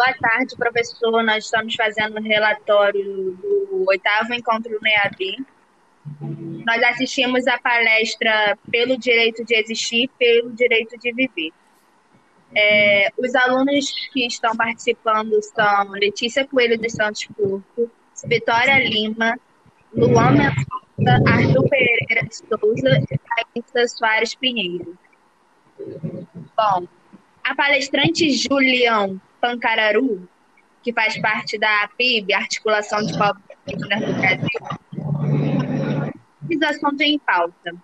Boa tarde, professor. Nós estamos fazendo um relatório do oitavo encontro no EAB. Nós assistimos a palestra Pelo Direito de Existir, pelo Direito de Viver. É, os alunos que estão participando são Letícia Coelho dos Santos Porto, Vitória Lima, Luan Mendonça, Arthur Pereira de Souza e Thaisa Soares Pinheiro. Bom, a palestrante Julião Pancararu, que faz parte da PIB, Articulação de Povos Indígenas do Brasil, esse assunto em pauta.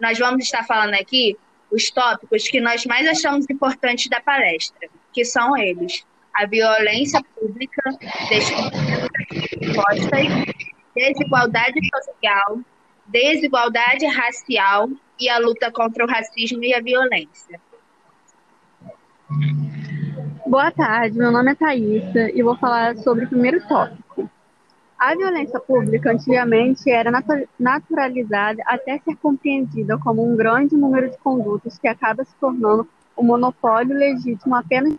Nós vamos estar falando aqui os tópicos que nós mais achamos importantes da palestra, que são eles: a violência pública, desigualdade social, desigualdade racial e a luta contra o racismo e a violência. Boa tarde, meu nome é Thaisa e vou falar sobre o primeiro tópico. A violência pública antigamente era naturalizada até ser compreendida como um grande número de condutas que acaba se tornando um monopólio legítimo apenas.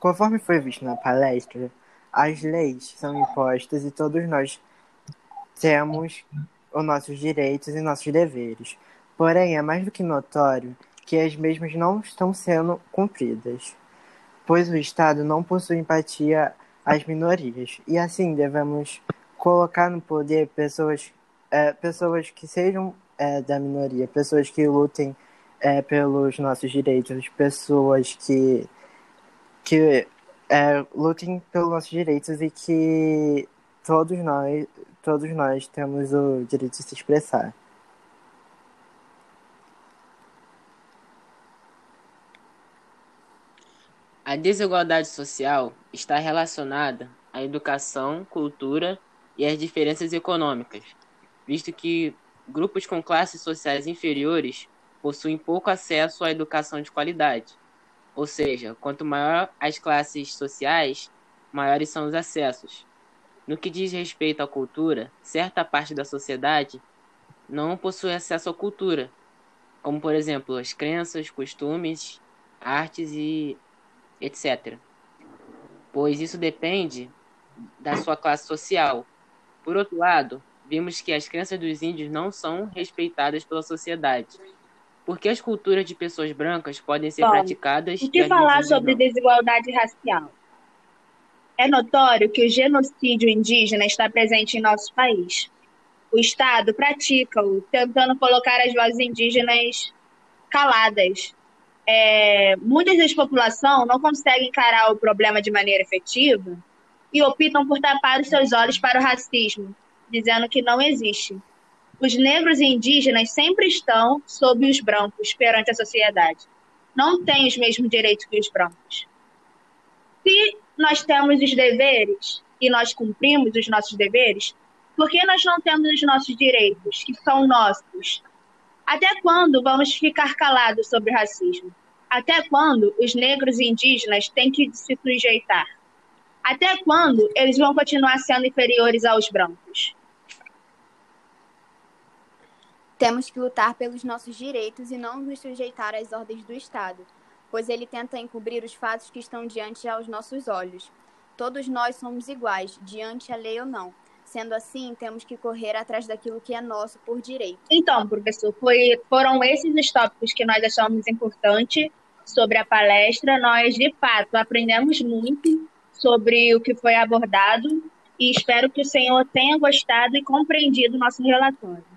Conforme foi visto na palestra, as leis são impostas e todos nós temos os nossos direitos e nossos deveres. Porém, é mais do que notório que as mesmas não estão sendo cumpridas, pois o Estado não possui empatia às minorias, e assim devemos colocar no poder pessoas, é, pessoas que sejam é, da minoria, pessoas que lutem é, pelos nossos direitos, pessoas que, que é, lutem pelos nossos direitos e que todos nós, todos nós temos o direito de se expressar. A desigualdade social está relacionada à educação, cultura e às diferenças econômicas, visto que grupos com classes sociais inferiores possuem pouco acesso à educação de qualidade. Ou seja, quanto maior as classes sociais, maiores são os acessos. No que diz respeito à cultura, certa parte da sociedade não possui acesso à cultura, como por exemplo as crenças, costumes, artes e etc. Pois isso depende da sua classe social. Por outro lado, vimos que as crenças dos índios não são respeitadas pela sociedade. Porque as culturas de pessoas brancas podem ser Bom, praticadas. O que falar sobre não? desigualdade racial? É notório que o genocídio indígena está presente em nosso país. O Estado pratica-o, tentando colocar as vozes indígenas caladas, é, muitas da população não conseguem encarar o problema de maneira efetiva e optam por tapar os seus olhos para o racismo, dizendo que não existe. Os negros e indígenas sempre estão sob os brancos perante a sociedade. Não têm os mesmos direitos que os brancos. Se nós temos os deveres e nós cumprimos os nossos deveres, por que nós não temos os nossos direitos, que são nossos, até quando vamos ficar calados sobre o racismo? Até quando os negros e indígenas têm que se sujeitar? Até quando eles vão continuar sendo inferiores aos brancos? Temos que lutar pelos nossos direitos e não nos sujeitar às ordens do Estado, pois ele tenta encobrir os fatos que estão diante aos nossos olhos. Todos nós somos iguais, diante a lei ou não. Sendo assim, temos que correr atrás daquilo que é nosso por direito. Então, professor, foi, foram esses os tópicos que nós achamos importantes sobre a palestra. Nós, de fato, aprendemos muito sobre o que foi abordado e espero que o senhor tenha gostado e compreendido o nosso relatório.